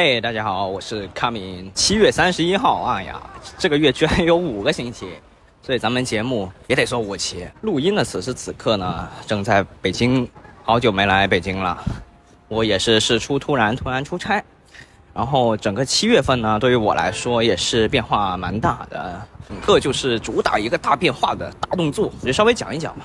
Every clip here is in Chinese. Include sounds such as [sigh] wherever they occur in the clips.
嘿，大家好，我是卡敏。七月三十一号，哎呀，这个月居然有五个星期，所以咱们节目也得说五期。录音的此时此刻呢，正在北京，好久没来北京了。我也是事出突然，突然出差。然后整个七月份呢，对于我来说也是变化蛮大的，整个就是主打一个大变化的大动作，就稍微讲一讲吧。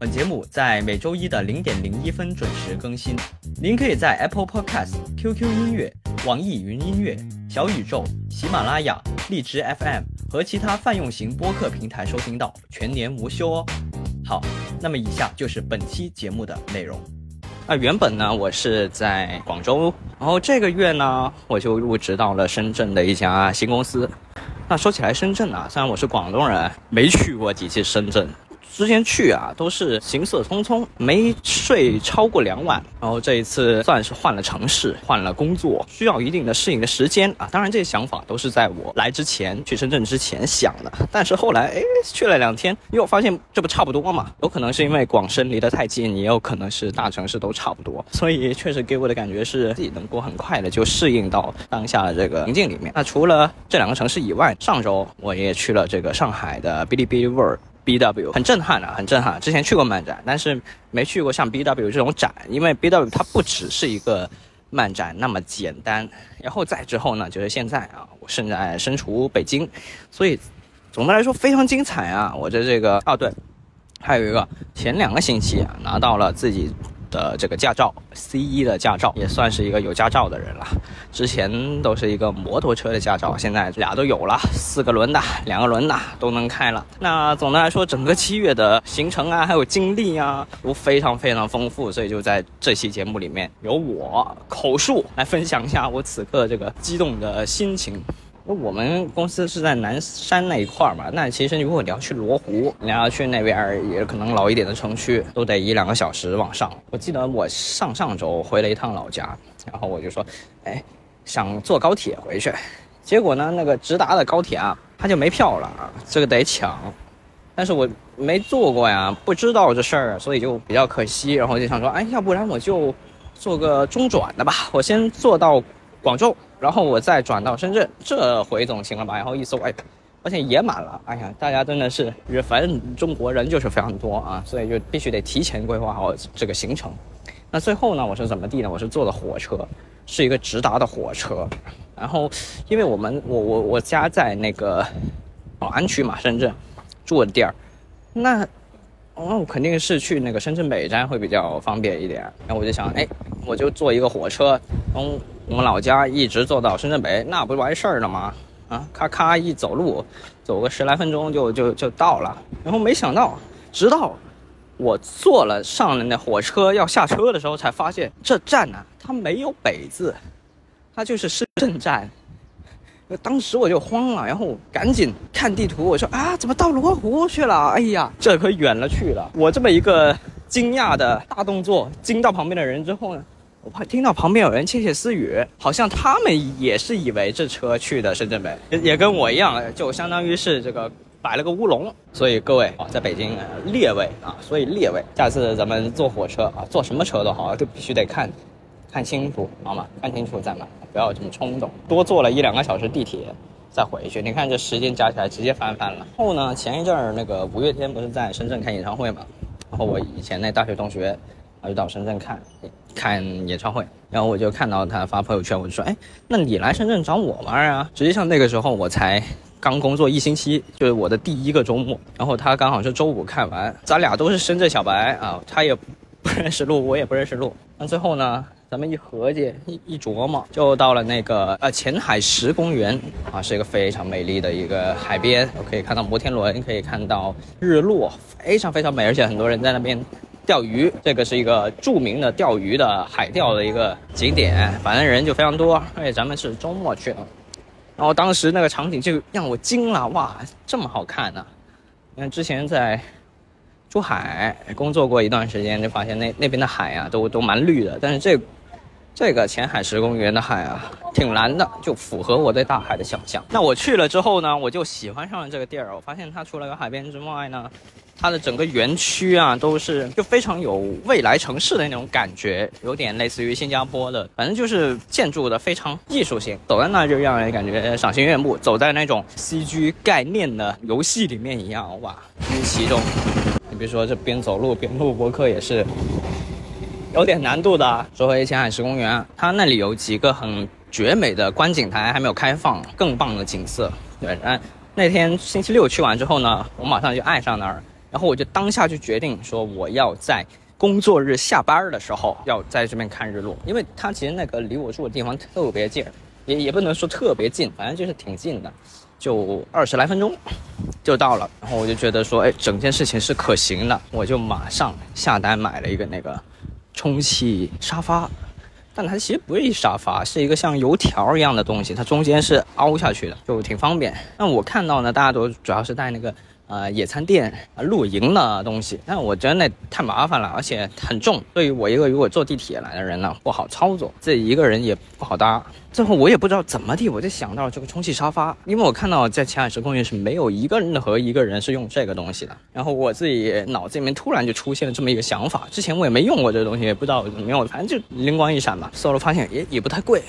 本节目在每周一的零点零一分准时更新。您可以在 Apple Podcast、QQ 音乐、网易云音乐、小宇宙、喜马拉雅、荔枝 FM 和其他泛用型播客平台收听到，全年无休哦。好，那么以下就是本期节目的内容。啊，原本呢我是在广州，然后这个月呢我就入职到了深圳的一家新公司。那说起来深圳啊，虽然我是广东人，没去过几次深圳。之前去啊，都是行色匆匆，没睡超过两晚。然后这一次算是换了城市，换了工作，需要一定的适应的时间啊。当然，这些想法都是在我来之前去深圳之前想的。但是后来，哎，去了两天，又发现这不差不多嘛？有可能是因为广深离得太近，也有可能是大城市都差不多。所以确实给我的感觉是自己能够很快的就适应到当下的这个情境里面。那除了这两个城市以外，上周我也去了这个上海的哔哩哔哩 World。B W 很震撼啊，很震撼。之前去过漫展，但是没去过像 B W 这种展，因为 B W 它不只是一个漫展那么简单。然后再之后呢，就是现在啊，我现在身处北京，所以总的来说非常精彩啊。我的这个，啊对，还有一个前两个星期啊，拿到了自己。的这个驾照，C 一的驾照也算是一个有驾照的人了。之前都是一个摩托车的驾照，现在俩都有了，四个轮的、两个轮的都能开了。那总的来说，整个七月的行程啊，还有经历啊，都非常非常丰富。所以就在这期节目里面，由我口述来分享一下我此刻这个激动的心情。我们公司是在南山那一块儿嘛，那其实如果你要去罗湖，你要去那边也可能老一点的城区，都得一两个小时往上。我记得我上上周回了一趟老家，然后我就说，哎，想坐高铁回去，结果呢，那个直达的高铁啊，它就没票了，这个得抢。但是我没坐过呀，不知道这事儿，所以就比较可惜。然后就想说，哎，要不然我就坐个中转的吧，我先坐到广州。然后我再转到深圳，这回总行了吧？然后一搜，哎，发现也满了。哎呀，大家真的是，反正中国人就是非常多啊，所以就必须得提前规划好这个行程。那最后呢，我是怎么地呢？我是坐的火车，是一个直达的火车。然后，因为我们我我我家在那个宝安区嘛，深圳住的地儿，那那我肯定是去那个深圳北站会比较方便一点。然后我就想，哎，我就坐一个火车从。我们老家一直坐到深圳北，那不完事儿了吗？啊，咔咔一走路，走个十来分钟就就就到了。然后没想到，直到我坐了上了那火车要下车的时候，才发现这站呢，它没有北字，它就是深圳站。当时我就慌了，然后赶紧看地图，我说啊，怎么到罗湖去了？哎呀，这可远了去了。我这么一个惊讶的大动作，惊到旁边的人之后呢？我怕听到旁边有人窃窃私语，好像他们也是以为这车去的深圳北，也跟我一样，就相当于是这个摆了个乌龙。所以各位啊，在北京列位啊，所以列位，下次咱们坐火车啊，坐什么车都好，都必须得看看清楚，好吗？看清楚再买，不要这么冲动。多坐了一两个小时地铁再回去，你看这时间加起来直接翻番了。后呢，前一阵儿那个五月天不是在深圳开演唱会嘛？然后我以前那大学同学啊。就到深圳看看演唱会，然后我就看到他发朋友圈，我就说：“哎，那你来深圳找我玩啊？”实际上那个时候我才刚工作一星期，就是我的第一个周末。然后他刚好是周五看完，咱俩都是深圳小白啊，他也不认识路，我也不认识路。那最后呢，咱们一合计一一琢磨，就到了那个呃前海石公园啊，是一个非常美丽的一个海边，可以看到摩天轮，可以看到日落，非常非常美，而且很多人在那边。钓鱼，这个是一个著名的钓鱼的海钓的一个景点，反正人就非常多，而且咱们是周末去的，然后当时那个场景就让我惊了，哇，这么好看呢！你看之前在珠海工作过一段时间，就发现那那边的海啊，都都蛮绿的。但是这这个前海石公园的海啊，挺蓝的，就符合我对大海的想象。那我去了之后呢，我就喜欢上了这个地儿。我发现它除了有海边之外呢，它的整个园区啊，都是就非常有未来城市的那种感觉，有点类似于新加坡的，反正就是建筑的非常艺术性。走在那就让人感觉赏心悦目，走在那种 CG 概念的游戏里面一样，哇，其中。你比如说这边走路边录播客也是有点难度的。说回前海石公园，它那里有几个很绝美的观景台还没有开放，更棒的景色。对，然那天星期六去完之后呢，我马上就爱上那儿，然后我就当下就决定说我要在工作日下班的时候要在这边看日落，因为它其实那个离我住的地方特别近，也也不能说特别近，反正就是挺近的。就二十来分钟就到了，然后我就觉得说，哎，整件事情是可行的，我就马上下单买了一个那个充气沙发，但它其实不是一沙发，是一个像油条一样的东西，它中间是凹下去的，就挺方便。那我看到呢，大家都主要是带那个。呃，野餐垫，露营的东西，但我觉得那太麻烦了，而且很重，对于我一个如果坐地铁来的人呢，不好操作，自己一个人也不好搭。最后我也不知道怎么地，我就想到了这个充气沙发，因为我看到在前海石公园是没有一个任何一个人是用这个东西的。然后我自己脑子里面突然就出现了这么一个想法，之前我也没用过这个东西，也不知道怎么用，反正就灵光一闪吧，搜了发现也也不太贵。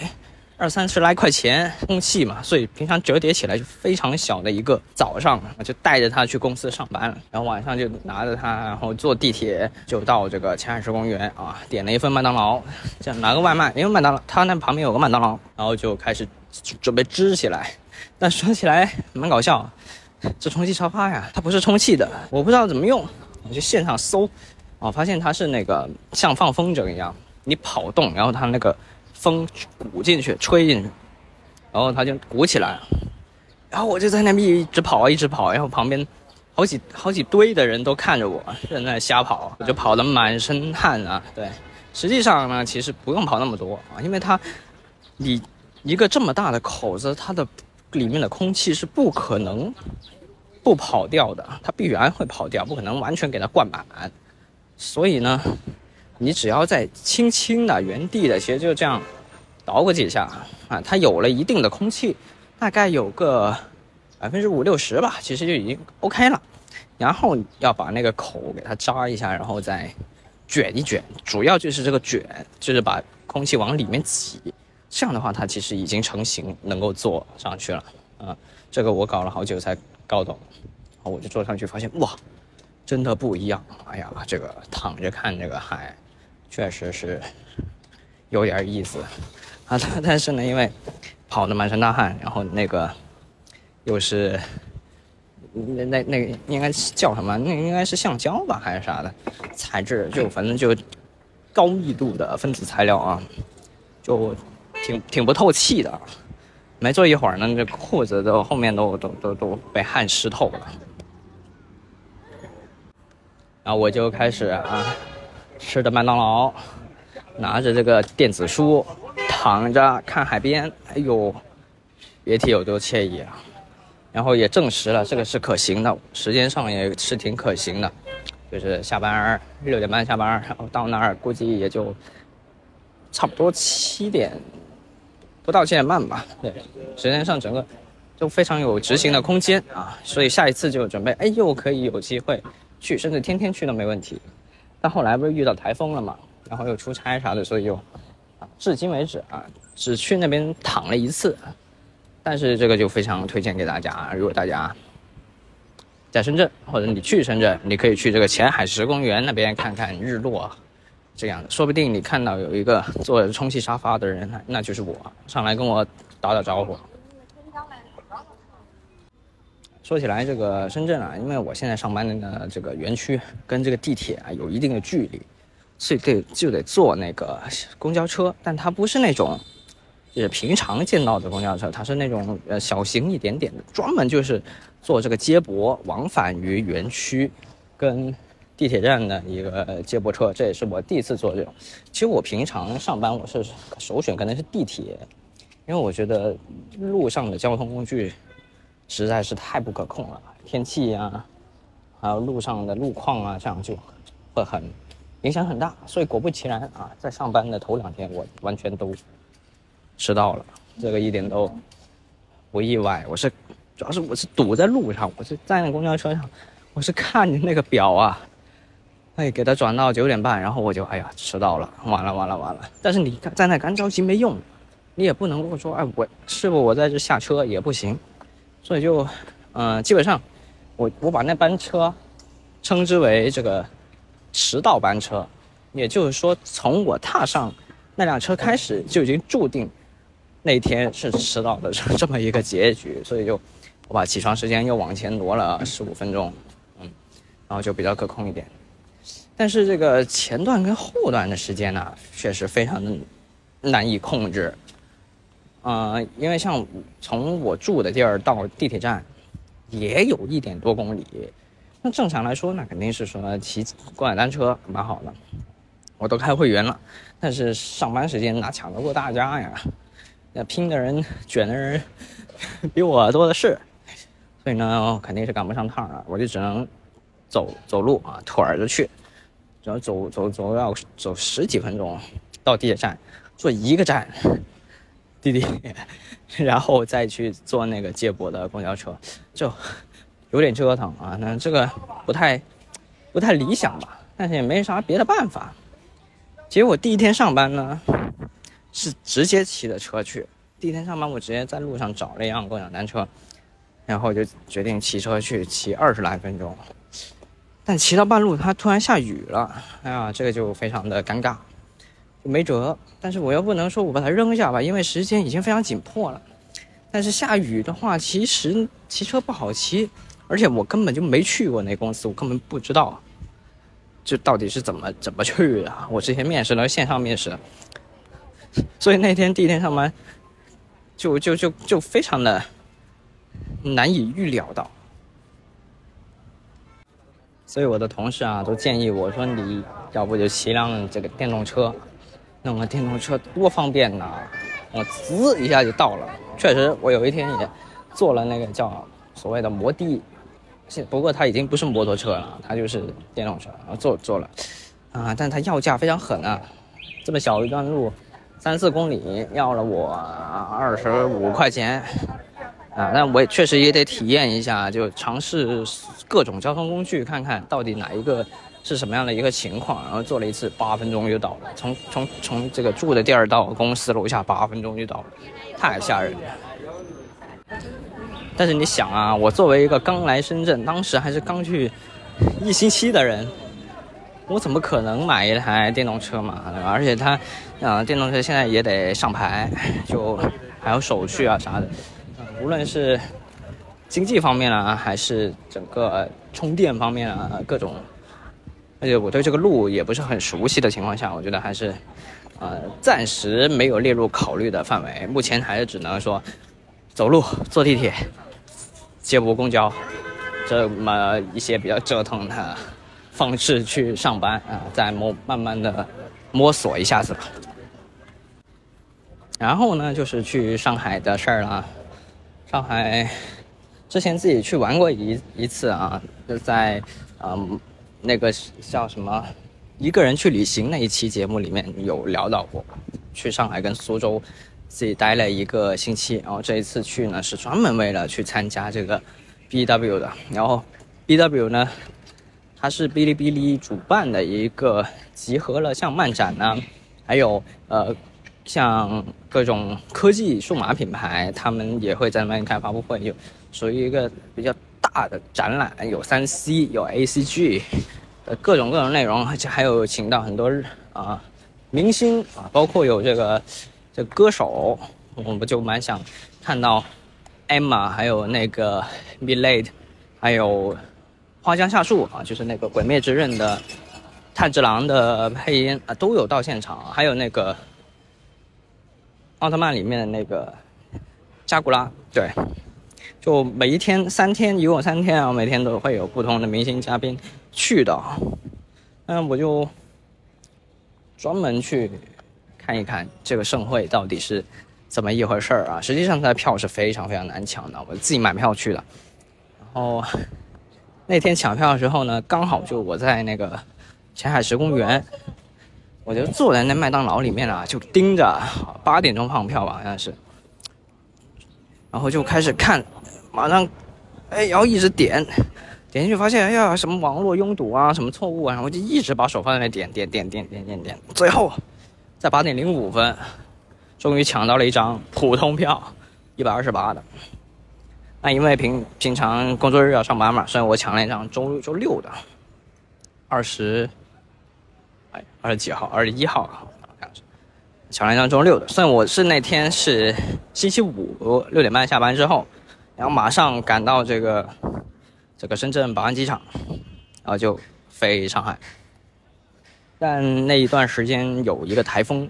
二三十来块钱充气嘛，所以平常折叠起来就非常小的一个。早上我就带着它去公司上班，然后晚上就拿着它，然后坐地铁就到这个前海市公园啊，点了一份麦当劳，这样拿个外卖，因为麦当劳它那旁边有个麦当劳，然后就开始准备支起来。但说起来蛮搞笑，这充气沙发呀，它不是充气的，我不知道怎么用，我去线上搜，啊，发现它是那个像放风筝一样，你跑动，然后它那个。风鼓进去，吹进去，然后它就鼓起来，然后我就在那边一直跑，一直跑，然后旁边好几好几堆的人都看着我在那瞎跑，我就跑得满身汗啊。对，实际上呢，其实不用跑那么多啊，因为它你一个这么大的口子，它的里面的空气是不可能不跑掉的，它必然会跑掉，不可能完全给它灌满，所以呢。你只要在轻轻的原地的，其实就这样捣鼓几下啊，它有了一定的空气，大概有个百分之五六十吧，其实就已经 OK 了。然后要把那个口给它扎一下，然后再卷一卷，主要就是这个卷，就是把空气往里面挤。这样的话，它其实已经成型，能够坐上去了。啊，这个我搞了好久才搞懂。然后我就坐上去，发现哇，真的不一样。哎呀，这个躺着看这个海。确实是有点意思啊，但但是呢，因为跑的满身大汗，然后那个又是那那那应该是叫什么？那应该是橡胶吧，还是啥的材质？就反正就高密度的分子材料啊，就挺挺不透气的。没坐一会儿呢，这裤子都后面都都都都被汗湿透了。然后我就开始啊。吃的麦当劳，拿着这个电子书，躺着看海边，哎呦，别提有多惬意啊！然后也证实了这个是可行的，时间上也是挺可行的，就是下班六点半下班，然后到那儿估计也就差不多七点不到七点半吧。对，时间上整个就非常有执行的空间啊，所以下一次就准备，哎，又可以有机会去，甚至天天去都没问题。但后来不是遇到台风了嘛，然后又出差啥的，所以就，啊，至今为止啊，只去那边躺了一次。但是这个就非常推荐给大家，如果大家在深圳或者你去深圳，你可以去这个前海石公园那边看看日落，这样的，说不定你看到有一个坐充气沙发的人，那就是我，上来跟我打打招呼。说起来，这个深圳啊，因为我现在上班的这个园区跟这个地铁啊有一定的距离，所以得就得坐那个公交车，但它不是那种，就是平常见到的公交车，它是那种呃小型一点点的，专门就是做这个接驳往返于园区跟地铁站的一个接驳车。这也是我第一次坐这种。其实我平常上班我是首选可能是地铁，因为我觉得路上的交通工具。实在是太不可控了，天气呀，还有路上的路况啊，这样就会很影响很大。所以果不其然啊，在上班的头两天，我完全都迟到了，这个一点都不意外。我是主要是我是堵在路上，我是在那公交车上，我是看着那个表啊。哎，给他转到九点半，然后我就哎呀迟到了，完了完了完了。但是你在那干着急没用，你也不能够说哎我师傅我在这下车也不行，所以就嗯基本上我我把那班车称之为这个迟到班车，也就是说从我踏上那辆车开始就已经注定那天是迟到的这么一个结局，所以就我把起床时间又往前挪了十五分钟，嗯，然后就比较可控一点。但是这个前段跟后段的时间呢，确实非常的难以控制。呃，因为像从我住的地儿到地铁站，也有一点多公里。那正常来说，那肯定是说骑共享单车蛮好的。我都开会员了，但是上班时间哪抢得过大家呀？那拼的人、卷的人 [laughs] 比我多的是，所以呢，肯定是赶不上趟啊。我就只能走走路啊，腿儿着去。只要走走走要走十几分钟到地铁站，坐一个站地铁，[laughs] 然后再去坐那个接驳的公交车，就有点折腾啊。那这个不太不太理想吧，但是也没啥别的办法。结果第一天上班呢，是直接骑的车去。第一天上班我直接在路上找了一辆共享单车，然后就决定骑车去，骑二十来分钟。但骑到半路，它突然下雨了，哎呀，这个就非常的尴尬，没辙。但是我又不能说我把它扔下吧，因为时间已经非常紧迫了。但是下雨的话，其实骑车不好骑，而且我根本就没去过那公司，我根本不知道，这到底是怎么怎么去的。我之前面试了线上面试，[laughs] 所以那天第一天上班，就就就就非常的难以预料到。所以我的同事啊都建议我说，你要不就骑辆这个电动车，弄个电动车多方便呐，我滋一下就到了。确实，我有一天也坐了那个叫所谓的摩的，现不过它已经不是摩托车了，它就是电动车，然后坐坐了，啊，但它要价非常狠啊，这么小一段路，三四公里要了我二十五块钱。啊，那我也确实也得体验一下，就尝试各种交通工具，看看到底哪一个是什么样的一个情况。然后坐了一次，八分钟就到了，从从从这个住的地儿到公司楼下八分钟就到了，太吓人了。但是你想啊，我作为一个刚来深圳，当时还是刚去一星期的人，我怎么可能买一台电动车嘛？而且它，啊，电动车现在也得上牌，就还有手续啊啥的。无论是经济方面啊，还是整个充电方面啊，各种，而且我对这个路也不是很熟悉的情况下，我觉得还是，呃，暂时没有列入考虑的范围。目前还是只能说，走路、坐地铁、接驳公交，这么一些比较折腾的方式去上班啊，再摸慢慢的摸索一下子吧。然后呢，就是去上海的事儿了。上海之前自己去玩过一一次啊，就在嗯那个叫什么一个人去旅行那一期节目里面有聊到过，去上海跟苏州自己待了一个星期，然后这一次去呢是专门为了去参加这个 B W 的，然后 B W 呢它是哔哩哔哩主办的一个集合了像漫展呢，还有呃。像各种科技数码品牌，他们也会在那边开发布会，有属于一个比较大的展览，有三 C，有 ACG，呃，各种各种内容，而且还有请到很多啊明星啊，包括有这个这歌手，我们就蛮想看到 Emma，还有那个 m i l a d e 还有花江夏树啊，就是那个《鬼灭之刃》的炭治郎的配音啊，都有到现场，还有那个。奥特曼里面的那个加古拉，对，就每一天三天，一共三天啊，每天都会有不同的明星嘉宾去的，那我就专门去看一看这个盛会到底是怎么一回事儿啊。实际上，它的票是非常非常难抢的，我自己买票去的，然后那天抢票的时候呢，刚好就我在那个前海石公园，我就坐在那麦当劳里面啊，就盯着八点钟放票吧，好像是，然后就开始看，马上，哎，然后一直点，点进去发现，哎呀，什么网络拥堵啊，什么错误啊，然后就一直把手放在那点点点点点点点，最后在八点零五分，终于抢到了一张普通票，一百二十八的。那因为平平常工作日要上班嘛，所以我抢了一张周周六的，二十，二十几号？二十一号，抢了一张周六的。虽然我是那天是星期五六点半下班之后，然后马上赶到这个这个深圳宝安机场，然后就飞上海。但那一段时间有一个台风，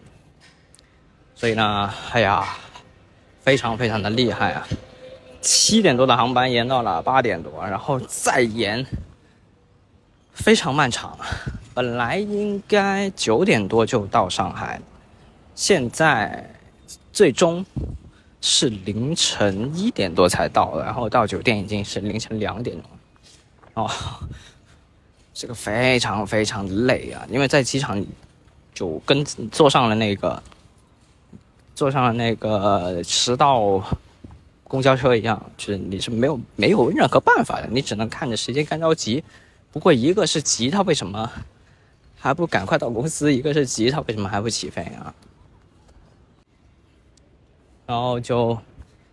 所以呢，哎呀，非常非常的厉害啊！七点多的航班延到了八点多，然后再延，非常漫长。本来应该九点多就到上海，现在最终是凌晨一点多才到，然后到酒店已经是凌晨两点钟。哦，这个非常非常累啊！因为在机场就跟坐上了那个坐上了那个迟到。公交车一样，就是你是没有没有任何办法的，你只能看着时间干着急。不过一个是急，他为什么还不赶快到公司？一个是急，他为什么还不起飞啊？然后就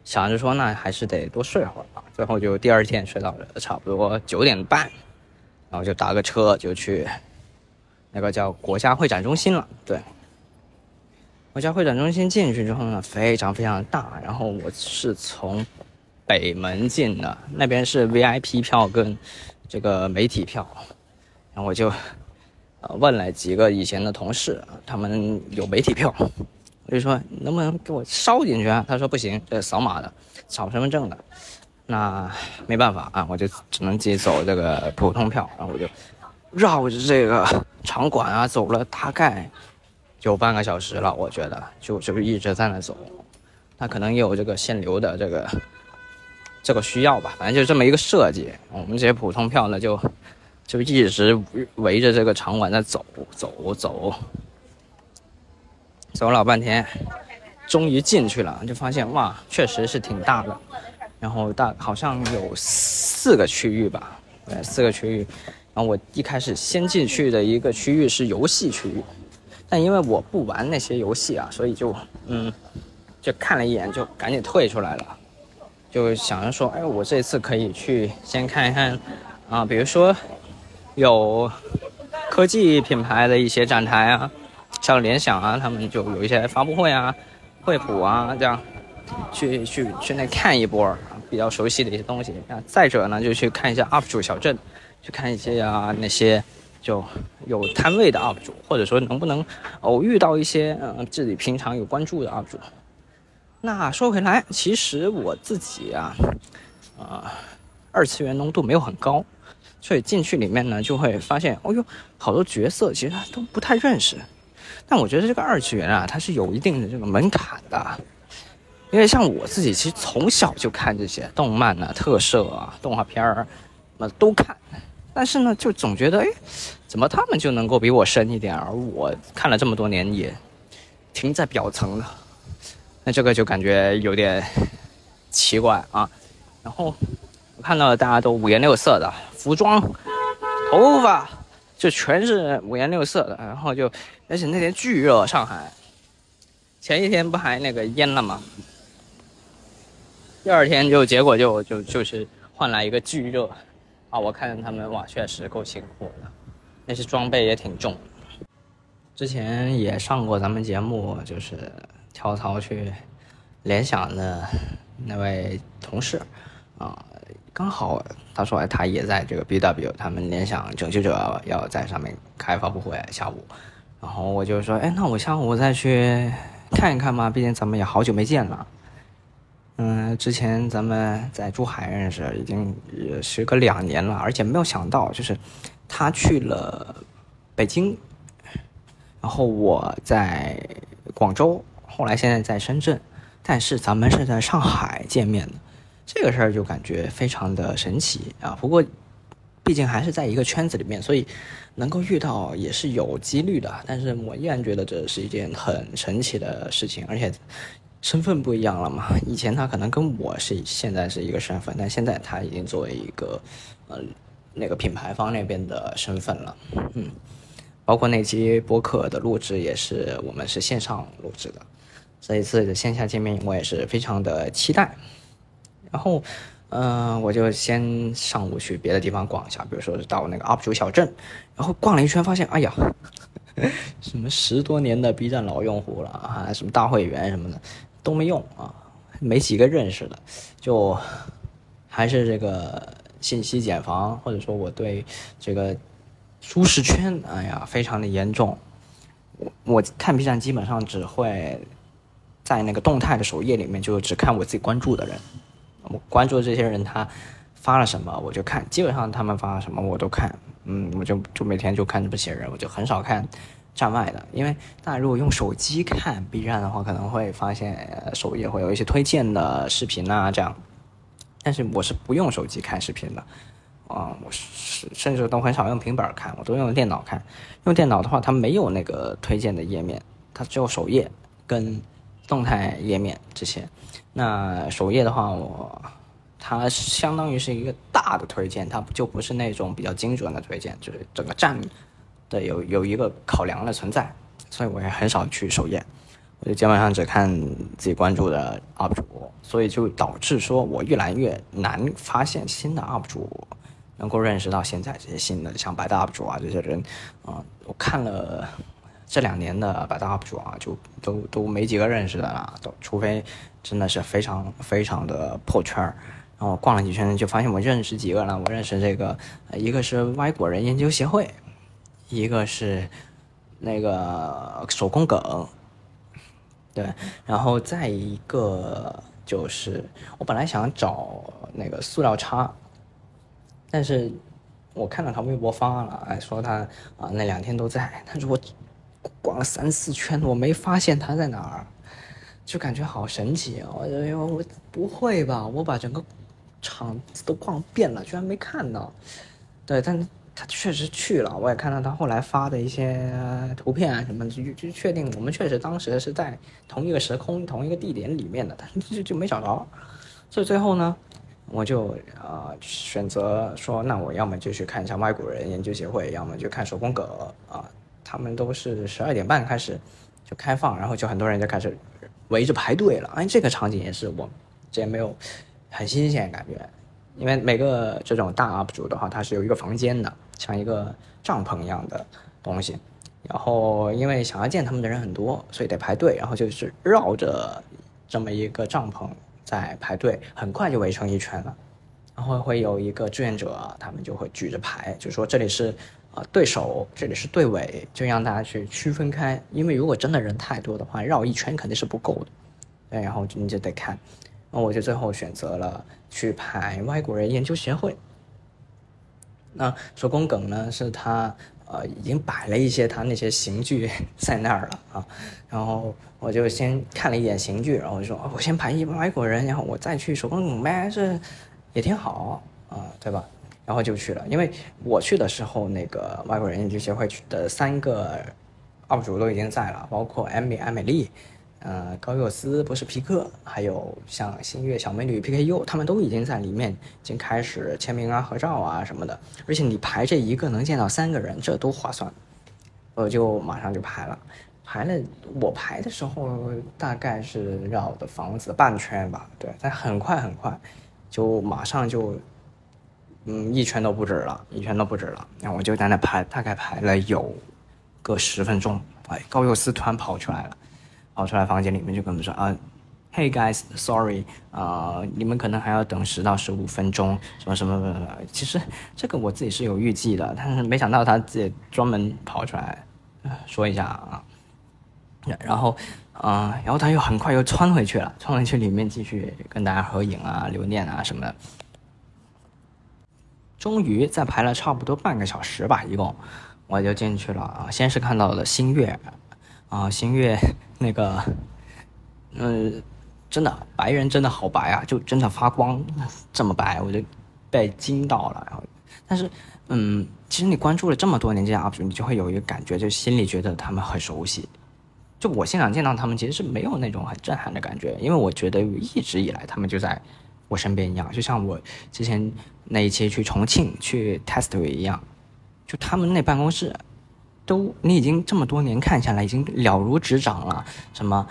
想着说，那还是得多睡会儿吧。最后就第二天睡到了差不多九点半，然后就打个车就去那个叫国家会展中心了。对。国家会展中心进去之后呢，非常非常大。然后我是从北门进的，那边是 VIP 票跟这个媒体票。然后我就问了几个以前的同事，他们有媒体票，我就说能不能给我捎进去啊？他说不行，这扫码的，扫身份证的。那没办法啊，我就只能自己走这个普通票。然后我就绕着这个场馆啊走了大概。有半个小时了，我觉得就就一直在那走，他可能也有这个限流的这个这个需要吧，反正就这么一个设计。我们这些普通票呢，就就一直围着这个场馆在走走走，走了老半天，终于进去了，就发现哇，确实是挺大的，然后大好像有四个区域吧，对，四个区域。然后我一开始先进去的一个区域是游戏区域。但因为我不玩那些游戏啊，所以就嗯，就看了一眼就赶紧退出来了，就想着说，哎，我这次可以去先看一看啊，比如说有科技品牌的一些展台啊，像联想啊，他们就有一些发布会啊、惠普啊这样，去去去那看一波比较熟悉的一些东西啊。再者呢，就去看一下 UP 主小镇，去看一些啊那些。就有摊位的 UP 主，或者说能不能偶遇到一些呃自己平常有关注的 UP 主。那说回来，其实我自己啊，啊，二次元浓度没有很高，所以进去里面呢就会发现，哦哟，好多角色其实他都不太认识。但我觉得这个二次元啊，它是有一定的这个门槛的，因为像我自己其实从小就看这些动漫啊、特摄啊、动画片儿，那都看。但是呢，就总觉得，哎，怎么他们就能够比我深一点，而我看了这么多年也停在表层了，那这个就感觉有点奇怪啊。然后我看到大家都五颜六色的服装、头发，就全是五颜六色的。然后就，而且那天巨热，上海前一天不还那个淹了吗？第二天就结果就就就是换来一个巨热。啊，我看见他们哇，确实够辛苦的，那些装备也挺重。之前也上过咱们节目，就是跳槽去联想的那位同事啊，刚好他说他也在这个 BW，他们联想拯救者要在上面开发布会下午，然后我就说，哎，那我下午再去看一看嘛，毕竟咱们也好久没见了。嗯，之前咱们在珠海认识，已经时隔两年了，而且没有想到，就是他去了北京，然后我在广州，后来现在在深圳，但是咱们是在上海见面的，这个事儿就感觉非常的神奇啊。不过毕竟还是在一个圈子里面，所以能够遇到也是有几率的。但是我依然觉得这是一件很神奇的事情，而且身份不一样了嘛。以前他可能跟我是现在是一个身份，但现在他已经作为一个呃那个品牌方那边的身份了。嗯，包括那期播客的录制也是我们是线上录制的，这一次的线下见面我也是非常的期待。然后。嗯，我就先上午去别的地方逛一下，比如说到那个 UP 主小镇，然后逛了一圈，发现哎呀，[laughs] 什么十多年的 B 站老用户了啊，什么大会员什么的都没用啊，没几个认识的，就还是这个信息茧房，或者说我对这个舒适圈，哎呀，非常的严重。我我看 B 站基本上只会在那个动态的首页里面，就只看我自己关注的人。我关注这些人，他发了什么我就看，基本上他们发了什么我都看，嗯，我就就每天就看这些人，我就很少看站外的，因为大家如果用手机看 B 站的话，可能会发现首页会有一些推荐的视频啊这样，但是我是不用手机看视频的，啊，我是甚至都很少用平板看，我都用电脑看，用电脑的话它没有那个推荐的页面，它只有首页跟动态页面这些。那首页的话，我它相当于是一个大的推荐，它就不是那种比较精准的推荐，就是整个站的有有一个考量的存在，所以我也很少去首页，我就基本上只看自己关注的 UP 主，所以就导致说我越来越难发现新的 UP 主，能够认识到现在这些新的像白大 UP 主啊这些人，啊，我看了。这两年的百大 UP 主啊，就都都没几个认识的了，都除非真的是非常非常的破圈儿。然后逛了几圈，就发现我认识几个了。我认识这个，一个是外国人研究协会，一个是那个手工梗，对，然后再一个就是我本来想找那个塑料叉，但是我看到他微博发了，说他啊那两天都在，但是我。逛了三四圈，我没发现他在哪儿，就感觉好神奇哦！哎呦，我不会吧？我把整个场子都逛遍了，居然没看到。对，但他确实去了，我也看到他后来发的一些图片啊什么，就就确定我们确实当时是在同一个时空、同一个地点里面的，但是就就没找着。所以最后呢，我就啊选择说，那我要么就去看一下外国人研究协会，要么就看手工阁啊。他们都是十二点半开始就开放，然后就很多人就开始围着排队了。哎，这个场景也是我之前没有很新鲜感觉，因为每个这种大 UP 主的话，他是有一个房间的，像一个帐篷一样的东西。然后因为想要见他们的人很多，所以得排队，然后就是绕着这么一个帐篷在排队，很快就围成一圈了。然后会有一个志愿者，他们就会举着牌，就说这里是。啊，对手这里是队尾，就让大家去区分开，因为如果真的人太多的话，绕一圈肯定是不够的。对，然后你就得看，那我就最后选择了去排外国人研究协会。那手工梗呢，是他呃已经摆了一些他那些刑具 [laughs] 在那儿了啊，然后我就先看了一眼刑具，然后就说我先排一外国人，然后我再去手工梗呗，这也挺好啊，对吧？然后就去了，因为我去的时候，那个外国人研究协会的三个 UP 主都已经在了，包括艾米、艾美丽，呃，高佑斯、博士皮克，还有像新月小美女 PKU，他们都已经在里面，已经开始签名啊、合照啊什么的。而且你排这一个能见到三个人，这多划算！我就马上就排了，排了。我排的时候大概是绕的房子半圈吧，对，但很快很快，就马上就。嗯，一圈都不止了，一圈都不止了。然后我就在那排，大概排了有个十分钟。哎，高佑思突然跑出来了，跑出来房间里面就跟我们说啊：“Hey guys, sorry，啊，你们可能还要等十到十五分钟，什么什么什么。”其实这个我自己是有预计的，但是没想到他自己专门跑出来说一下啊。然后，啊，然后他又很快又窜回去了，窜回去里面继续跟大家合影啊、留念啊什么的。终于在排了差不多半个小时吧，一共我就进去了啊。先是看到了星月，啊，星月那个，[laughs] 嗯，真的白人真的好白啊，就真的发光，这么白，我就被惊到了。然后但是，嗯，其实你关注了这么多年这些 UP 主，你就会有一个感觉，就心里觉得他们很熟悉。就我现场见到他们，其实是没有那种很震撼的感觉，因为我觉得一直以来他们就在我身边一样，就像我之前那一期去重庆去 test 一样，就他们那办公室，都你已经这么多年看下来，已经了如指掌了。什么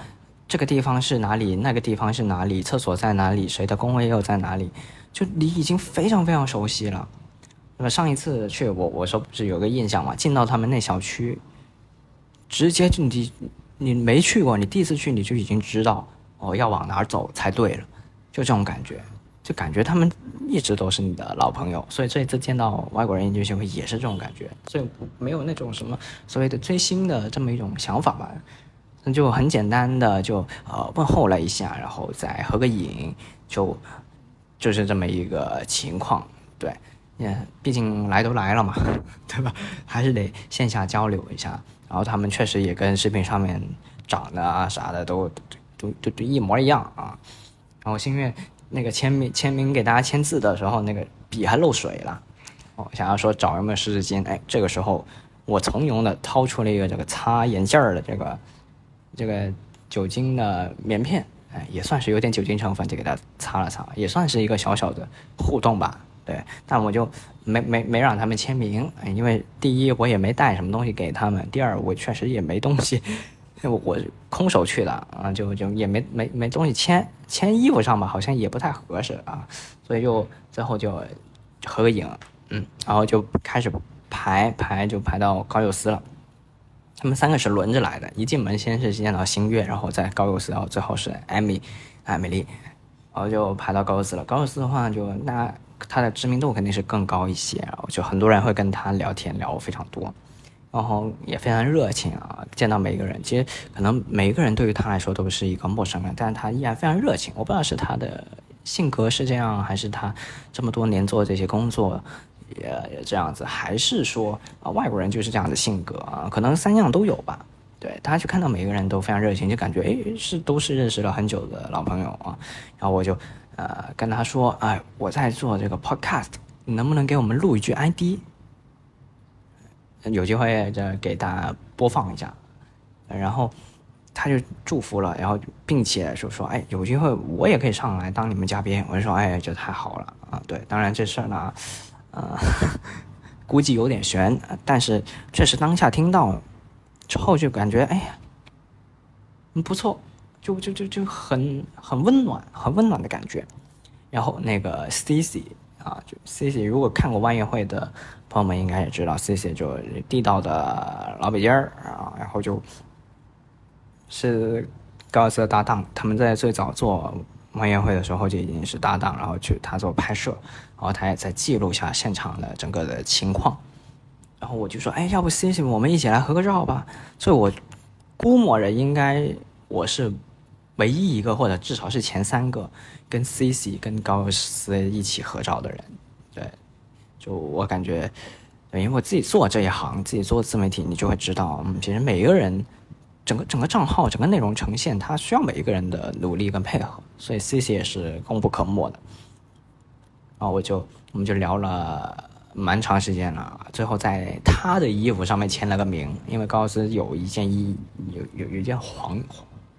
这个地方是哪里，那个地方是哪里，厕所在哪里，谁的工位又在哪里，就你已经非常非常熟悉了。那么上一次去，我我说不是有个印象嘛，进到他们那小区，直接就你。你没去过，你第一次去你就已经知道哦要往哪儿走才对了，就这种感觉，就感觉他们一直都是你的老朋友，所以这一次见到外国人研究协会也是这种感觉，所以没有那种什么所谓的追星的这么一种想法吧，那就很简单的就呃问候了一下，然后再合个影，就就是这么一个情况，对，也毕竟来都来了嘛，[laughs] 对吧？还是得线下交流一下。然后他们确实也跟视频上面长得啊啥的都都都都一模一样啊。然后星月那个签名签名给大家签字的时候，那个笔还漏水了。哦，想要说找有没有湿纸巾，哎，这个时候我从容的掏出了一个这个擦眼镜儿的这个这个酒精的棉片，哎，也算是有点酒精成分，就给他擦了擦，也算是一个小小的互动吧。对，但我就没没没让他们签名，因为第一我也没带什么东西给他们，第二我确实也没东西，我空手去的啊，就就也没没没东西签，签衣服上吧好像也不太合适啊，所以就最后就合个影，嗯，然后就开始排排就排到高佑思了，他们三个是轮着来的，一进门先是见到星月，然后再高佑思，然后最后是艾米艾米丽，然后就排到高佑思了，高佑思的话就那。他的知名度肯定是更高一些，然后就很多人会跟他聊天，聊非常多，然后也非常热情啊，见到每一个人，其实可能每一个人对于他来说都是一个陌生人，但是他依然非常热情。我不知道是他的性格是这样，还是他这么多年做这些工作也也这样子，还是说啊外国人就是这样的性格啊？可能三样都有吧。对，大家去看到每一个人都非常热情，就感觉哎是都是认识了很久的老朋友啊，然后我就。呃，跟他说，哎，我在做这个 podcast，你能不能给我们录一句 ID？有机会就给大家播放一下。然后他就祝福了，然后并且就说，哎，有机会我也可以上来当你们嘉宾。我就说，哎，这太好了啊！对，当然这事儿呢，呃，[laughs] 估计有点悬，但是确实当下听到之后就感觉，哎呀，不错。就就就就很很温暖，很温暖的感觉。然后那个 C C 啊，就 C C，如果看过万月会的朋友们应该也知道，C C 就地道的老北京儿啊。然后就是高斯的搭档，他们在最早做万月会的时候就已经是搭档，然后去他做拍摄，然后他也在记录下现场的整个的情况。然后我就说，哎，要不 C C，我们一起来合个照吧。所以我估摸着应该我是。唯一一个，或者至少是前三个，跟 C C 跟高斯一起合照的人，对，就我感觉，因为我自己做这一行，自己做自媒体，你就会知道，嗯，其实每一个人，整个整个账号，整个内容呈现，它需要每一个人的努力跟配合，所以 C C 也是功不可没的。然后我就我们就聊了蛮长时间了，最后在他的衣服上面签了个名，因为高斯有一件衣，有有有一件黄。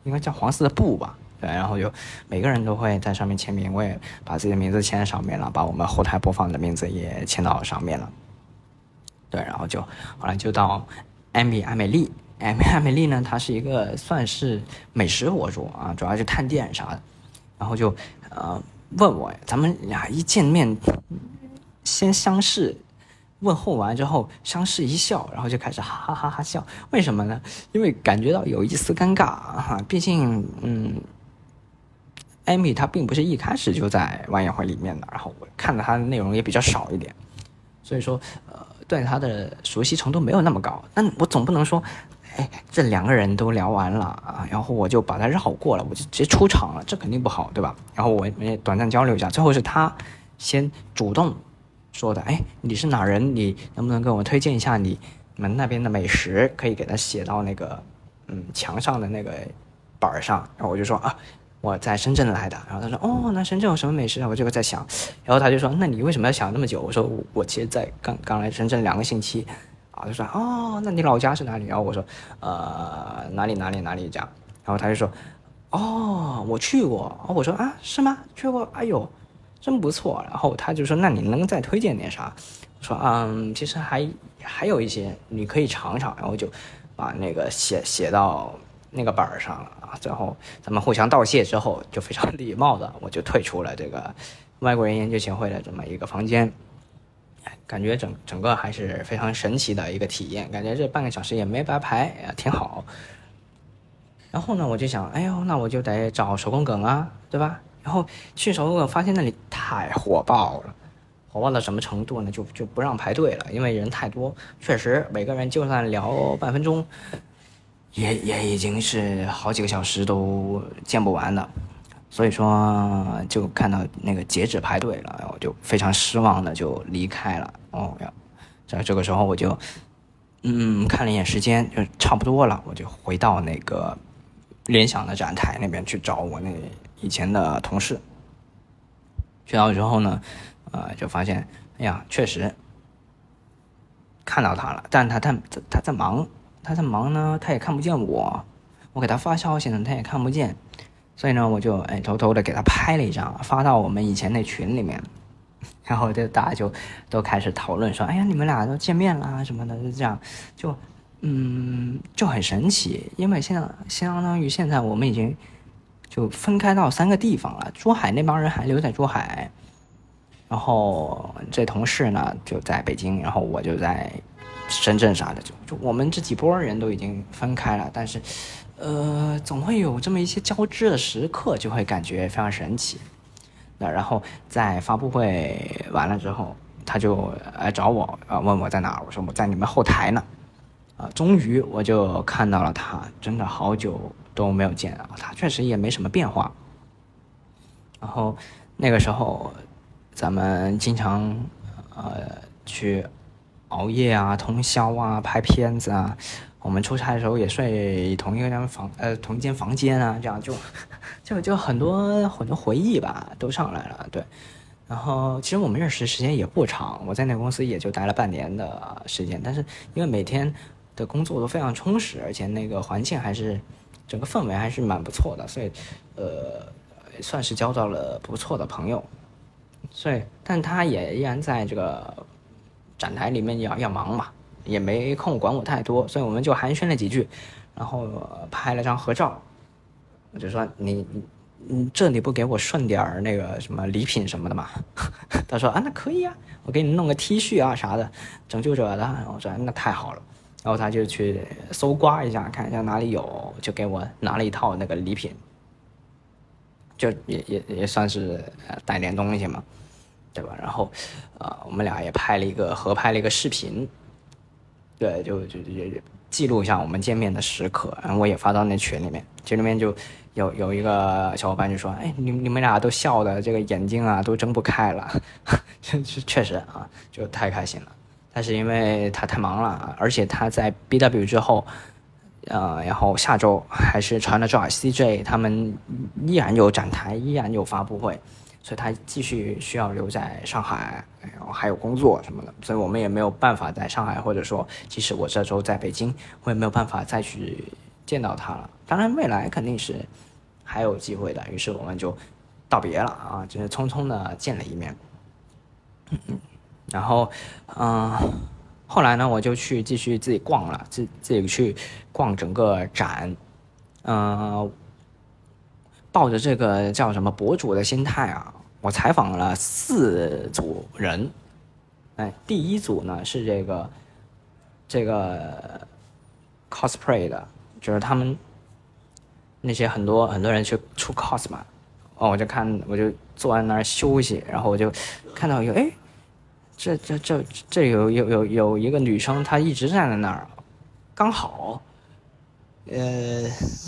应该叫黄色的布吧，对，然后就每个人都会在上面签名，我也把自己的名字签在上面了，把我们后台播放的名字也签到上面了，对，然后就后来就到艾米艾美丽，艾米艾美丽呢，她是一个算是美食博主啊，主要是探店啥的，然后就呃问我，咱们俩一见面先相视。问候完之后，相视一笑，然后就开始哈哈哈哈笑。为什么呢？因为感觉到有一丝尴尬哈。毕竟，嗯，艾米她并不是一开始就在万宴会里面的，然后我看的她的内容也比较少一点，所以说，呃，对她的熟悉程度没有那么高。但我总不能说，哎，这两个人都聊完了啊，然后我就把他绕过了，我就直接出场了，这肯定不好，对吧？然后我们也短暂交流一下，最后是他先主动。说的哎，你是哪人？你能不能跟我推荐一下你们那边的美食？可以给他写到那个嗯墙上的那个板上。然后我就说啊，我在深圳来的。然后他说哦，那深圳有什么美食啊？我就在想，然后他就说那你为什么要想那么久？我说我其实在刚刚来深圳两个星期。啊，他说哦，那你老家是哪里？然后我说呃哪里哪里哪里这样。然后他就说哦，我去过。我说啊是吗？去过？哎呦，真不错。然后他就说那你能再推荐点啥？我说嗯，其实还还有一些你可以尝尝。然后就把那个写写到那个板儿上了啊。最后咱们互相道谢之后，就非常礼貌的我就退出了这个外国人研究协会的这么一个房间。感觉整整个还是非常神奇的一个体验，感觉这半个小时也没白排，挺好。然后呢，我就想，哎呦，那我就得找手工梗啊，对吧？然后去手工梗，发现那里太火爆了，火爆到什么程度呢？就就不让排队了，因为人太多。确实，每个人就算聊半分钟，也也已经是好几个小时都见不完的。所以说，就看到那个截止排队了，我就非常失望的就离开了。哦，要在这个时候，我就嗯看了一眼时间，就差不多了，我就回到那个联想的展台那边去找我那以前的同事。去到之后呢，呃，就发现，哎呀，确实看到他了，但他他他在忙，他在忙呢，他也看不见我，我给他发消息呢，他也看不见。所以呢，我就哎偷偷的给他拍了一张，发到我们以前那群里面，[laughs] 然后就大家就都开始讨论说：“哎呀，你们俩都见面了什么的。”就这样，就嗯就很神奇，因为现在相当于现在我们已经就分开到三个地方了。珠海那帮人还留在珠海，然后这同事呢就在北京，然后我就在深圳啥的，就就我们这几波人都已经分开了，但是。呃，总会有这么一些交织的时刻，就会感觉非常神奇。那然后在发布会完了之后，他就来找我，啊，问我在哪。我说我在你们后台呢。啊，终于我就看到了他，真的好久都没有见啊，他确实也没什么变化。然后那个时候，咱们经常呃去熬夜啊、通宵啊、拍片子啊。我们出差的时候也睡同一个间房，呃，同一间房间啊，这样就，[laughs] 就就很多很多回忆吧，都上来了。对，然后其实我们认识时间也不长，我在那个公司也就待了半年的时间，但是因为每天的工作都非常充实，而且那个环境还是整个氛围还是蛮不错的，所以呃，算是交到了不错的朋友。所以，但他也依然在这个展台里面要要忙嘛。也没空管我太多，所以我们就寒暄了几句，然后拍了张合照。我就说你你这里不给我顺点儿那个什么礼品什么的吗？[laughs] 他说啊那可以啊，我给你弄个 T 恤啊啥的，拯救者的。我说那太好了，然后他就去搜刮一下，看一下哪里有，就给我拿了一套那个礼品，就也也也算是带点东西嘛，对吧？然后呃我们俩也拍了一个合拍了一个视频。对，就就就记录一下我们见面的时刻，然后我也发到那群里面。群里面就有有一个小伙伴就说：“哎，你你们俩都笑的这个眼睛啊都睁不开了。[laughs] ”确确实啊，就太开心了。但是因为他太忙了，而且他在 BW 之后，呃，然后下周还是传了照 CJ，他们依然有展台，依然有发布会。所以他继续需要留在上海，然后还有工作什么的，所以我们也没有办法在上海，或者说，即使我这周在北京，我也没有办法再去见到他了。当然，未来肯定是还有机会的。于是我们就道别了啊，就是匆匆的见了一面。[laughs] 然后，嗯，后来呢，我就去继续自己逛了，自自己去逛整个展，嗯。抱着这个叫什么博主的心态啊，我采访了四组人。哎，第一组呢是这个这个 cosplay 的，就是他们那些很多很多人去出 cos 嘛。哦，我就看，我就坐在那儿休息，然后我就看到有哎，这这这这有有有有一个女生，她一直站在那儿，刚好。呃，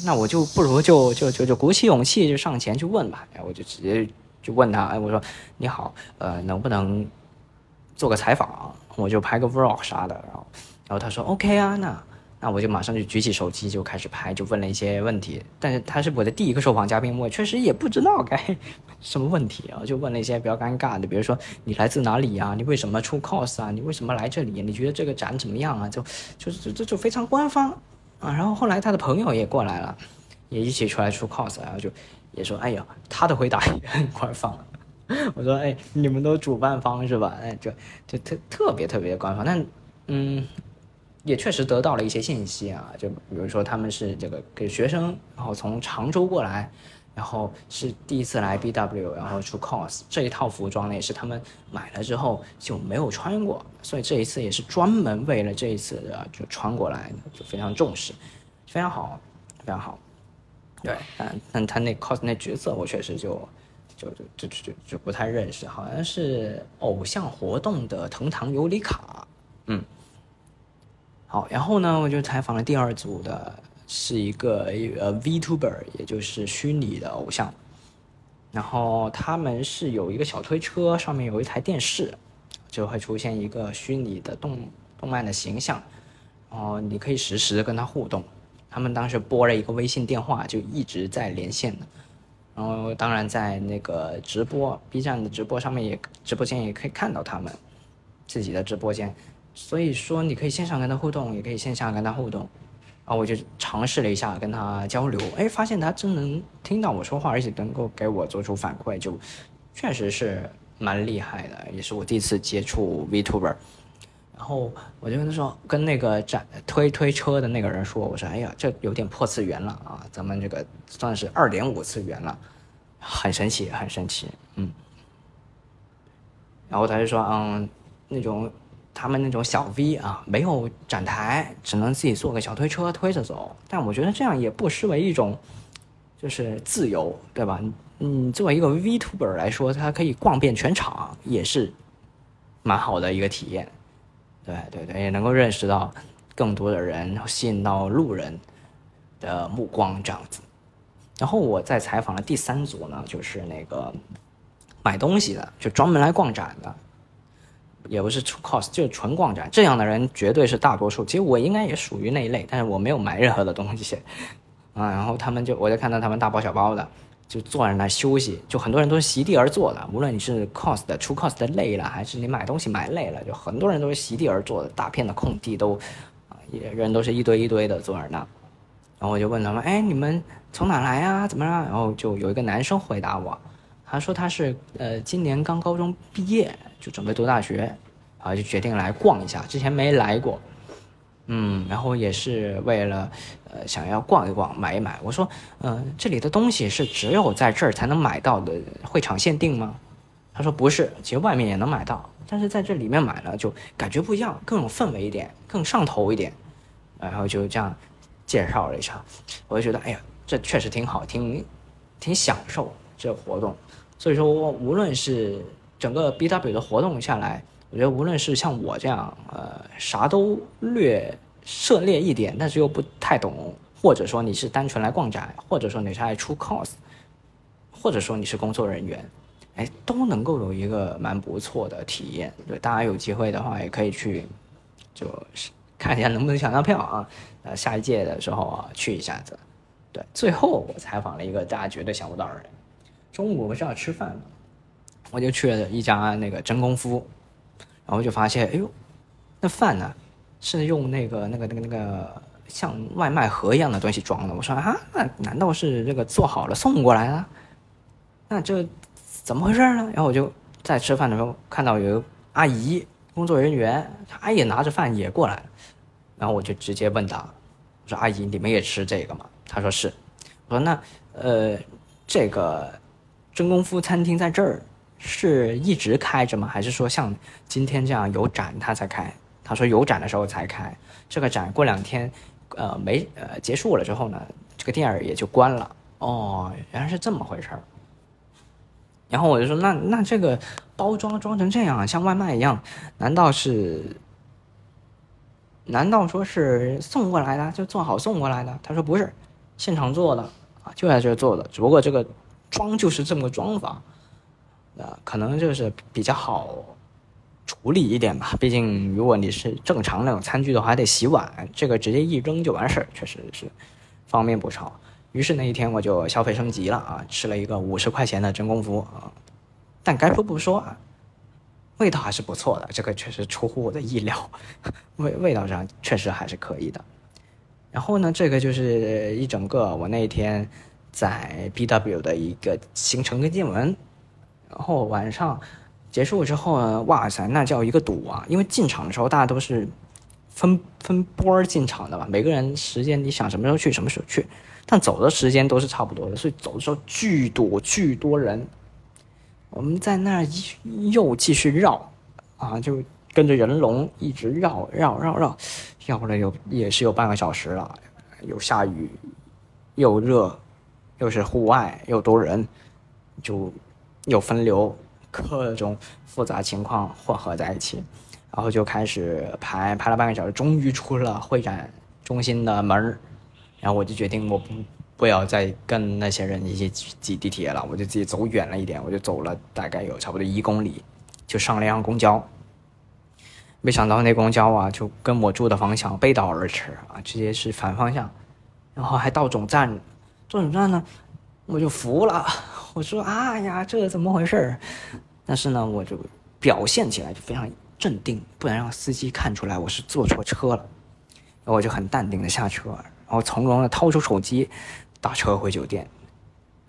那我就不如就就就就鼓起勇气就上前去问吧。然后我就直接就问他，哎，我说你好，呃，能不能做个采访？我就拍个 vlog 啥的。然后，然后他说 OK 啊，那那我就马上就举起手机就开始拍，就问了一些问题。但是他是我的第一个受访嘉宾，我确实也不知道该 [laughs] 什么问题啊，就问了一些比较尴尬的，比如说你来自哪里啊？你为什么出 cos 啊？你为什么来这里？你觉得这个展怎么样啊？就就就这就非常官方啊。然后后来他的朋友也过来了，也一起出来出 cos，然后就也说，哎呀，他的回答也很官方。[laughs] 我说，哎，你们都主办方是吧？哎，就就特特别特别官方，但嗯。也确实得到了一些信息啊，就比如说他们是这个给学生，然后从常州过来，然后是第一次来 BW，然后出 cos 这一套服装呢也是他们买了之后就没有穿过，所以这一次也是专门为了这一次的就穿过来，就非常重视，非常好，非常好。对，但但他那 cos 那角色我确实就就就就就就不太认识，好像是偶像活动的藤堂尤里卡，嗯。好，然后呢，我就采访了第二组的，是一个呃 VTuber，也就是虚拟的偶像。然后他们是有一个小推车，上面有一台电视，就会出现一个虚拟的动动漫的形象，然后你可以实时的跟他互动。他们当时拨了一个微信电话，就一直在连线的。然后当然在那个直播 B 站的直播上面也直播间也可以看到他们自己的直播间。所以说，你可以线上跟他互动，也可以线下跟他互动，啊，我就尝试了一下跟他交流，哎，发现他真能听到我说话，而且能够给我做出反馈，就确实是蛮厉害的，也是我第一次接触 Vtuber。然后我就跟他说，跟那个展推推车的那个人说，我说，哎呀，这有点破次元了啊，咱们这个算是二点五次元了，很神奇，很神奇，嗯。然后他就说，嗯，那种。他们那种小 V 啊，没有展台，只能自己坐个小推车推着走。但我觉得这样也不失为一种，就是自由，对吧？嗯，作为一个 Vtuber 来说，他可以逛遍全场，也是蛮好的一个体验。对对对，也能够认识到更多的人，吸引到路人的目光这样子。然后我在采访的第三组呢，就是那个买东西的，就专门来逛展的。也不是出 cos，就是纯逛展，这样的人绝对是大多数。其实我应该也属于那一类，但是我没有买任何的东西，啊，然后他们就，我就看到他们大包小包的，就坐在那休息，就很多人都是席地而坐的。无论你是 cos 的出 cos 的累了，还是你买东西买累了，就很多人都是席地而坐的，大片的空地都，啊，也人都是一堆一堆的坐在那。然后我就问他们，哎，你们从哪来啊？怎么了？然后就有一个男生回答我。他说他是呃今年刚高中毕业，就准备读大学，啊就决定来逛一下，之前没来过，嗯，然后也是为了呃想要逛一逛买一买。我说，嗯，这里的东西是只有在这儿才能买到的，会场限定吗？他说不是，其实外面也能买到，但是在这里面买了就感觉不一样，更有氛围一点，更上头一点。然后就这样介绍了一下，我就觉得哎呀，这确实挺好，挺挺享受这活动。所以说，无论是整个 BW 的活动下来，我觉得无论是像我这样，呃，啥都略涉猎一点，但是又不太懂，或者说你是单纯来逛展，或者说你是爱出 cos，或者说你是工作人员，哎，都能够有一个蛮不错的体验。对，大家有机会的话，也可以去，就是 [laughs] 看一下能不能抢到票啊。呃，下一届的时候啊，去一下子。对，最后我采访了一个大家绝对想不到的人。中午不是要吃饭嘛，我就去了一家那个真功夫，然后就发现，哎呦，那饭呢是用那个那个那个那个像外卖盒一样的东西装的。我说啊，那难道是这个做好了送过来了？那这怎么回事呢？然后我就在吃饭的时候看到有阿姨工作人员，她也拿着饭也过来了，然后我就直接问他，我说阿姨，你们也吃这个吗？她说是。我说那呃这个。真功夫餐厅在这儿是一直开着吗？还是说像今天这样有展他才开？他说有展的时候才开。这个展过两天，呃，没呃结束了之后呢，这个店儿也就关了。哦，原来是这么回事儿。然后我就说，那那这个包装装成这样，像外卖一样，难道是？难道说是送过来的，就做好送过来的？他说不是，现场做的啊，就在这做的，只不过这个。装就是这么个装法，呃，可能就是比较好处理一点吧。毕竟如果你是正常那种餐具的话，还得洗碗，这个直接一扔就完事儿，确实是方便不少。于是那一天我就消费升级了啊，吃了一个五十块钱的真功夫啊。但该说不说啊，味道还是不错的，这个确实出乎我的意料，味味道上确实还是可以的。然后呢，这个就是一整个我那一天在 BW 的一个行程跟见闻。然后晚上结束之后呢，哇塞，那叫一个堵啊！因为进场的时候大家都是分分波进场的嘛，每个人时间你想什么时候去什么时候去，但走的时间都是差不多的，所以走的时候巨堵巨多人。我们在那儿又继续绕啊，就跟着人龙一直绕绕绕绕，绕了有也是有半个小时了，又下雨，又热，又是户外，又多人，就。又分流，各种复杂情况混合在一起，然后就开始排排了半个小时，终于出了会展中心的门儿，然后我就决定我不不要再跟那些人一起挤地铁了，我就自己走远了一点，我就走了大概有差不多一公里，就上了一辆公交，没想到那公交啊就跟我住的方向背道而驰啊，直接是反方向，然后还到总站，到总站呢我就服了。我说：“啊呀，这怎么回事儿？”但是呢，我就表现起来就非常镇定，不能让司机看出来我是坐错车了。然后我就很淡定的下车，然后从容的掏出手机，打车回酒店。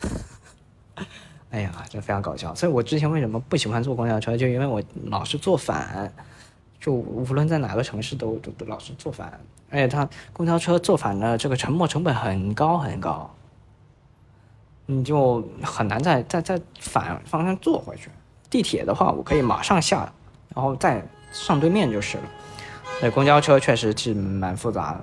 [laughs] 哎呀，这非常搞笑。所以我之前为什么不喜欢坐公交车，就因为我老是坐反，就无论在哪个城市都都都老是坐反，而且他公交车坐反的这个沉没成本很高很高。你就很难再再再反方向坐回去。地铁的话，我可以马上下，然后再上对面就是了。那公交车确实是蛮复杂的。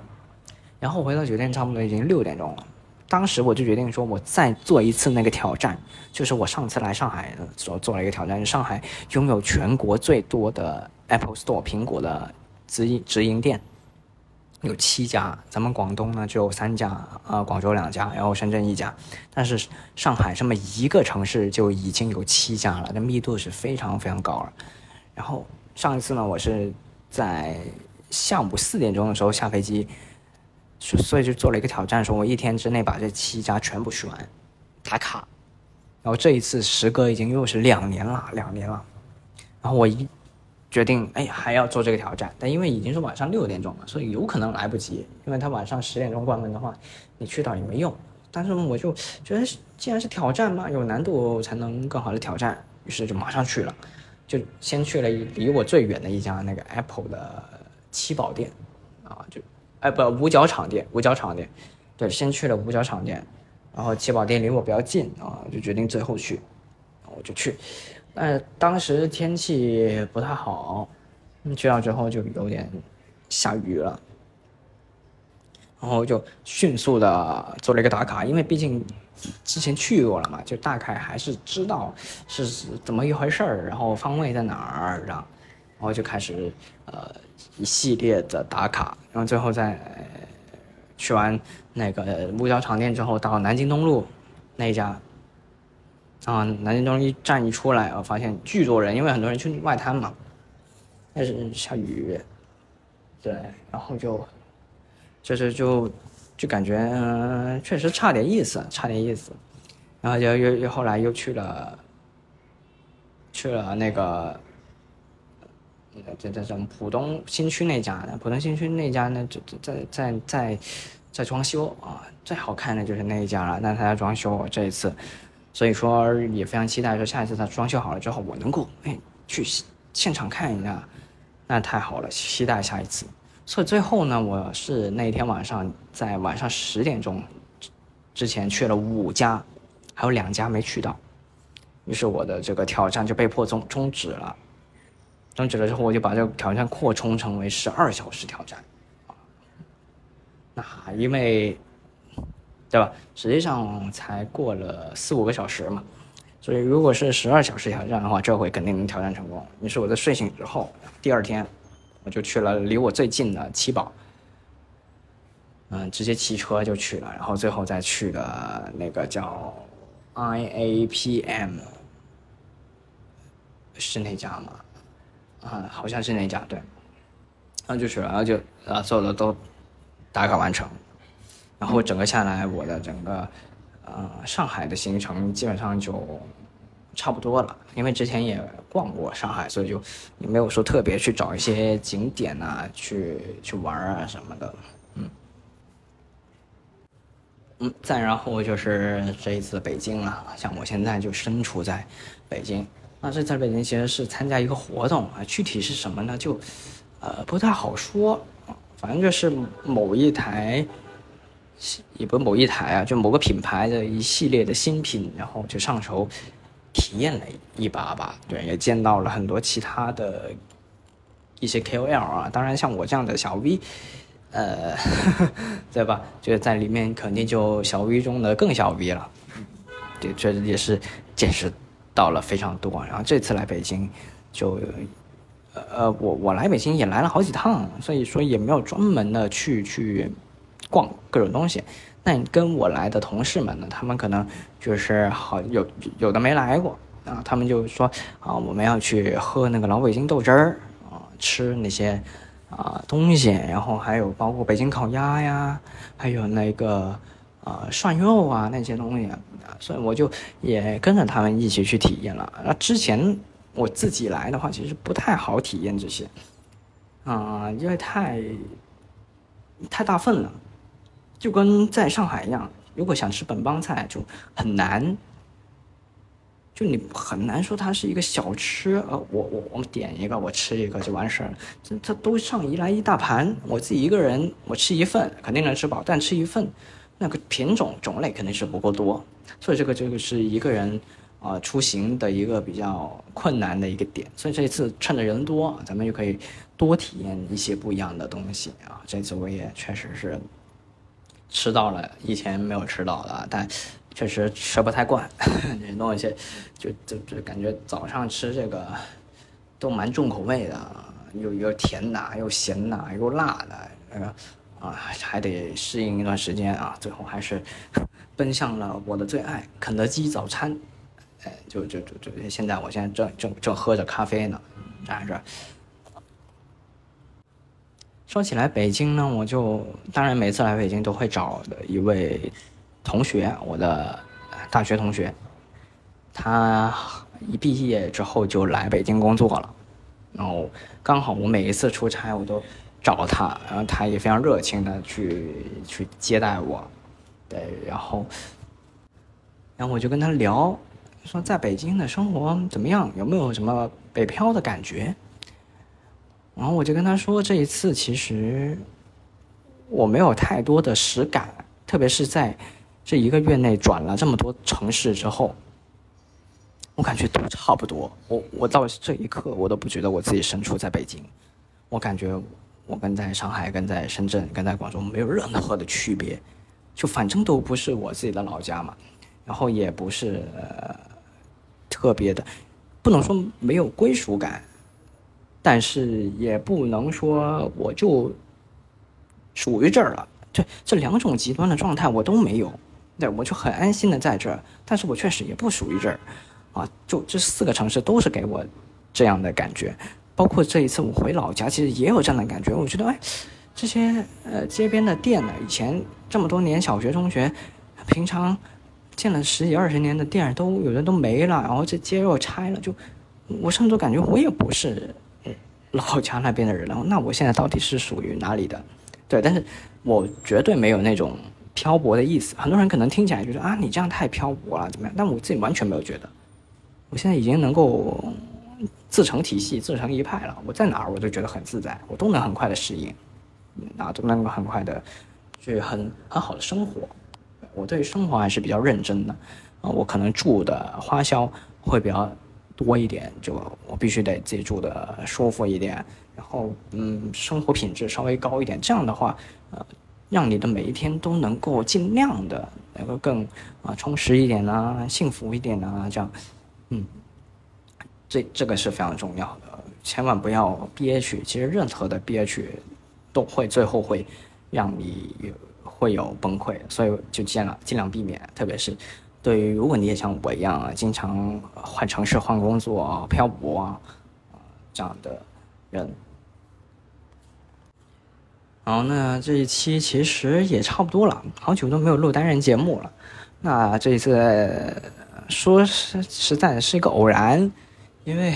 然后回到酒店，差不多已经六点钟了。当时我就决定说，我再做一次那个挑战，就是我上次来上海的时候做了一个挑战，上海拥有全国最多的 Apple Store 苹果的直营直营店。有七家，咱们广东呢只有三家，呃，广州两家，然后深圳一家，但是上海这么一个城市就已经有七家了，那密度是非常非常高了。然后上一次呢，我是在下午四点钟的时候下飞机，所以就做了一个挑战，说我一天之内把这七家全部去完，打卡。然后这一次时隔已经又是两年了，两年了，然后我一。决定哎，还要做这个挑战，但因为已经是晚上六点钟了，所以有可能来不及。因为他晚上十点钟关门的话，你去到也没用。但是我就觉得，既然是挑战嘛，有难度才能更好的挑战，于是就马上去了，就先去了离我最远的一家那个 Apple 的七宝店，啊，就哎不五角场店，五角场店，对，先去了五角场店，然后七宝店离我比较近啊，就决定最后去，我就去。呃当时天气不太好，去到之后就有点下雨了，然后就迅速的做了一个打卡，因为毕竟之前去过了嘛，就大概还是知道是怎么一回事儿，然后方位在哪儿，然后然后就开始呃一系列的打卡，然后最后在去完那个木雕场店之后，到南京东路那一家。啊，南京东一站一出来，我发现巨多人，因为很多人去外滩嘛。但是下雨，对，然后就，就是就，就感觉嗯，确实差点意思，差点意思。然后就又又后来又去了，去了那个，那这这这浦东新区那家，浦东新区那家呢，在在在在在装修啊，最好看的就是那一家了，但他在装修这一次。所以说也非常期待，说下一次他装修好了之后，我能够哎去现场看一下，那太好了，期待下一次。所以最后呢，我是那天晚上在晚上十点钟之前去了五家，还有两家没去到，于是我的这个挑战就被迫终终止了。终止了之后，我就把这个挑战扩充成为十二小时挑战。那因为。对吧？实际上才过了四五个小时嘛，所以如果是十二小时挑战的话，这回肯定能挑战成功。于是我在睡醒之后，第二天我就去了离我最近的七宝，嗯，直接骑车就去了，然后最后再去的那个叫 I A P M，是那家吗啊，好像是那家对，然后就去了，然后就啊所有的都打卡完成，然后整个下来我的整个呃上海的行程基本上就差不多了，因为之前也逛过上海，所以就也没有说特别去找一些景点啊去去玩啊什么的，嗯。嗯，再然后就是这一次北京了，像我现在就身处在北京。那这在北京其实是参加一个活动啊，具体是什么呢？就呃不太好说，反正就是某一台，也不是某一台啊，就某个品牌的一系列的新品，然后就上手体验了一把吧。对，也见到了很多其他的一些 KOL 啊，当然像我这样的小 V。呃，[laughs] 对吧？就在里面肯定就小 V 中的更小 V 了，对，这也是见识到了非常多。然后这次来北京，就呃，我我来北京也来了好几趟，所以说也没有专门的去去逛各种东西。那你跟我来的同事们呢，他们可能就是好有有的没来过啊，他们就说啊，我们要去喝那个老北京豆汁儿啊，吃那些。啊，东西，然后还有包括北京烤鸭呀，还有那个啊涮肉啊那些东西，所以我就也跟着他们一起去体验了。那之前我自己来的话，其实不太好体验这些，啊，因为太太大份了，就跟在上海一样，如果想吃本帮菜就很难。就你很难说它是一个小吃，呃，我我我们点一个，我吃一个就完事儿了。这它都上一来一大盘，我自己一个人我吃一份肯定能吃饱，但吃一份，那个品种种类肯定是不够多，所以这个这个是一个人啊出行的一个比较困难的一个点。所以这一次趁着人多，咱们就可以多体验一些不一样的东西啊。这次我也确实是吃到了以前没有吃到的，但。确实吃不太惯，[laughs] 弄一些就就就感觉早上吃这个都蛮重口味的，又又甜的，又咸的，又辣的，那个啊还得适应一段时间啊，最后还是奔向了我的最爱——肯德基早餐。哎，就就就就现在，我现在正正正喝着咖啡呢，在这。说起来北京呢，我就当然每次来北京都会找的一位。同学，我的大学同学，他一毕业之后就来北京工作了，然后刚好我每一次出差我都找他，然后他也非常热情的去去接待我，对，然后，然后我就跟他聊，说在北京的生活怎么样，有没有什么北漂的感觉？然后我就跟他说，这一次其实我没有太多的实感，特别是在。这一个月内转了这么多城市之后，我感觉都差不多。我我到这一刻，我都不觉得我自己身处在北京，我感觉我跟在上海、跟在深圳、跟在广州没有任何的区别，就反正都不是我自己的老家嘛，然后也不是特别的，不能说没有归属感，但是也不能说我就属于这儿了。这这两种极端的状态我都没有。对，我就很安心的在这儿，但是我确实也不属于这儿，啊，就这四个城市都是给我这样的感觉，包括这一次我回老家，其实也有这样的感觉。我觉得，哎，这些呃街边的店呢，以前这么多年小学中学，平常建了十几二十年的店都有的都没了，然后这街又拆了，就我甚至感觉我也不是老家那边的人了。那我现在到底是属于哪里的？对，但是我绝对没有那种。漂泊的意思，很多人可能听起来就说啊，你这样太漂泊了，怎么样？但我自己完全没有觉得，我现在已经能够自成体系、自成一派了。我在哪儿我都觉得很自在，我都能很快的适应，啊，都能够很快的去很很好的生活。我对生活还是比较认真的啊，我可能住的花销会比较多一点，就我必须得自己住的舒服一点，然后嗯，生活品质稍微高一点，这样的话，呃。让你的每一天都能够尽量的能够更啊充实一点啊，幸福一点啊，这样，嗯，这这个是非常重要的，千万不要憋屈。其实任何的憋屈都会最后会让你会有崩溃，所以就尽量尽量避免。特别是对于如果你也像我一样啊，经常换城市、换工作、漂泊啊，这样的人。好，那这一期其实也差不多了，好久都没有录单人节目了。那这一次说实实在是一个偶然，因为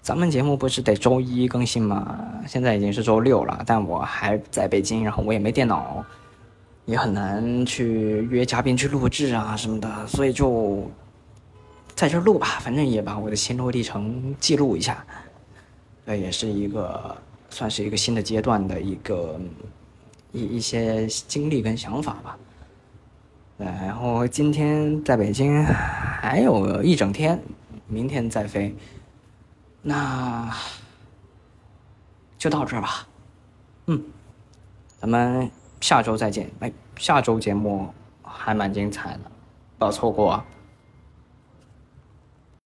咱们节目不是得周一更新吗？现在已经是周六了，但我还在北京，然后我也没电脑，也很难去约嘉宾去录制啊什么的，所以就在这录吧，反正也把我的心路历程记录一下。这也是一个算是一个新的阶段的一个一一些经历跟想法吧。对，然后今天在北京还有一整天，明天再飞，那就到这儿吧。嗯，咱们下周再见。哎，下周节目还蛮精彩的，不要错过啊。